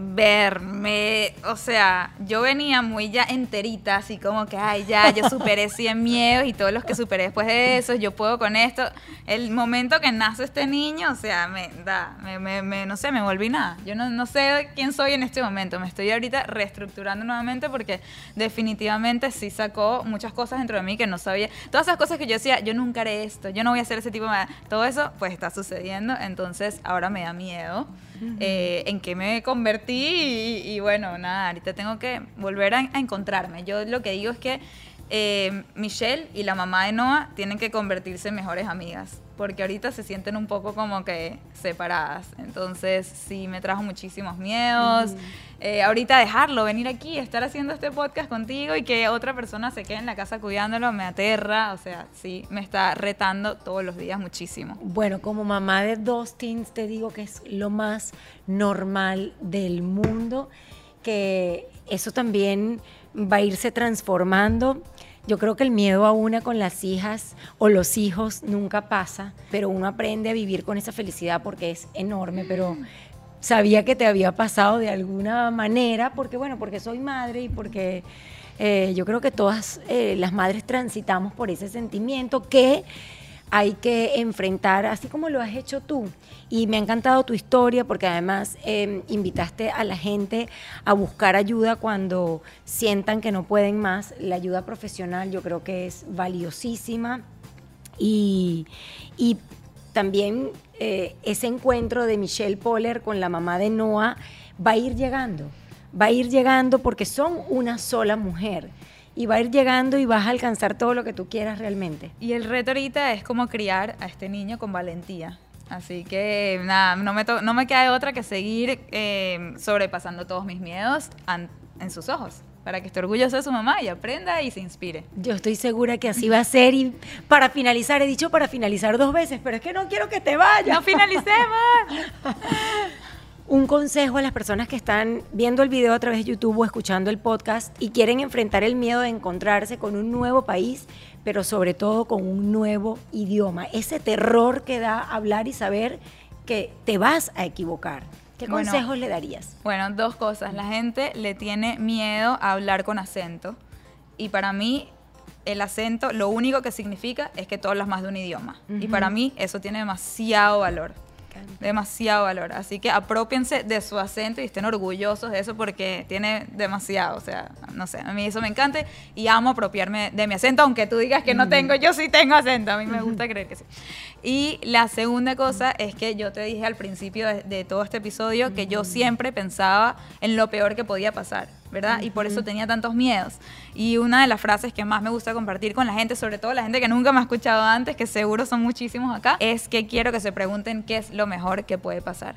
verme, o sea, yo venía muy ya enterita, así como que, ay, ya, yo superé 100 miedos y todos los que superé después de eso, yo puedo con esto. El momento que nace este niño, o sea, me da, me, me- me- no sé, me volví nada. Yo no, no sé quién soy en este momento, me estoy ahorita reestructurando nuevamente porque definitivamente sí sacó muchas cosas dentro de mí que no sabía. Todas esas cosas que yo decía, yo nunca haré esto, yo no voy a hacer ese tipo de... Todo eso, pues está sucediendo, entonces ahora me da miedo eh, en qué me convertí y, bueno, nada, ahorita tengo que volver a encontrarme. Yo lo que digo es que eh, Michelle y la mamá de Noah tienen que convertirse en mejores amigas, porque ahorita se sienten un poco como que separadas. Entonces sí, me trajo muchísimos miedos. Eh, ahorita dejarlo, venir aquí, estar haciendo este podcast contigo y que otra persona se quede en la casa cuidándolo, me aterra. O sea, sí, me está retando todos los días muchísimo. Bueno, como mamá de dos teens, te digo que es lo más normal del mundo, que eso también va a irse transformando. Yo creo que el miedo a una con las hijas o los hijos nunca pasa, pero uno aprende a vivir con esa felicidad porque es enorme, pero sabía que te había pasado de alguna manera, porque bueno, porque soy madre y porque eh, yo creo que todas eh, las madres transitamos por ese sentimiento que hay que enfrentar, así como lo has hecho tú. Y me ha encantado tu historia porque además eh, invitaste a la gente a buscar ayuda cuando sientan que no pueden más. La ayuda profesional yo creo que es valiosísima y, y también eh, ese encuentro de Michelle Poller con la mamá de Noah va a ir llegando, va a ir llegando porque son una sola mujer y va a ir llegando y vas a alcanzar todo lo que tú quieras realmente. Y el reto ahorita es como criar a este niño con valentía. Así que nada, no me, to- no me queda de otra que seguir eh, sobrepasando todos mis miedos en sus ojos, para que esté orgulloso de su mamá y aprenda y se inspire. Yo estoy segura que así va a ser y para finalizar, he dicho para finalizar dos veces, pero es que no quiero que te vayas. ¡No finalicemos! Un consejo a las personas que están viendo el video a través de YouTube o escuchando el podcast y quieren enfrentar el miedo de encontrarse con un nuevo país, pero sobre todo con un nuevo idioma. Ese terror que da hablar y saber que te vas a equivocar. ¿Qué Bueno. consejos le darías? Bueno, dos cosas. La gente le tiene miedo a hablar con acento. Y para mí, el acento lo único que significa es que tú hablas más de un idioma. Y para mí, eso tiene demasiado valor. Demasiado valor. Así que apropiense de su acento y estén orgullosos de eso porque tiene demasiado. O sea, no sé, a mí eso me encanta y amo apropiarme de mi acento, aunque tú digas que no tengo, yo sí tengo acento. A mí me gusta creer que sí. Y la segunda cosa es que yo te dije al principio de, de todo este episodio que yo siempre pensaba en lo peor que podía pasar. ¿Verdad? Y por eso tenía tantos miedos. Y una de las frases que más me gusta compartir con la gente, sobre todo la gente que nunca me ha escuchado antes, que seguro son muchísimos acá, es que quiero que se pregunten qué es lo mejor que puede pasar.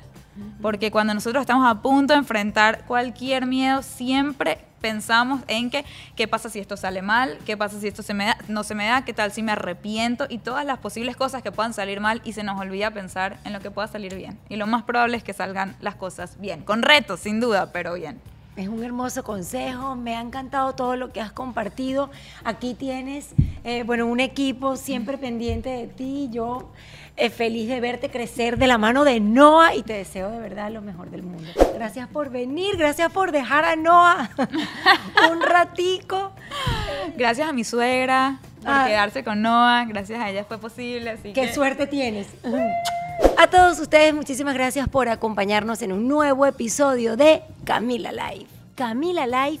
Porque cuando nosotros estamos a punto de enfrentar cualquier miedo, siempre pensamos en que, ¿qué pasa si esto sale mal? ¿Qué pasa si esto se me da, no se me da? ¿Qué tal si me arrepiento? Y todas las posibles cosas que puedan salir mal y se nos olvida pensar en lo que pueda salir bien. Y lo más probable es que salgan las cosas bien, con retos, sin duda, pero bien. Es un hermoso consejo, me ha encantado todo lo que has compartido. Aquí tienes, eh, bueno, un equipo siempre pendiente de ti. Yo eh, feliz de verte crecer de la mano de Noah y te deseo de verdad lo mejor del mundo. Gracias por venir, gracias por dejar a Noah un ratico. Gracias a mi suegra por Ah. quedarse con Noah, gracias a ella fue posible. Así Qué que- suerte tienes. A todos ustedes, muchísimas gracias por acompañarnos en un nuevo episodio de Camila Live. Camila Live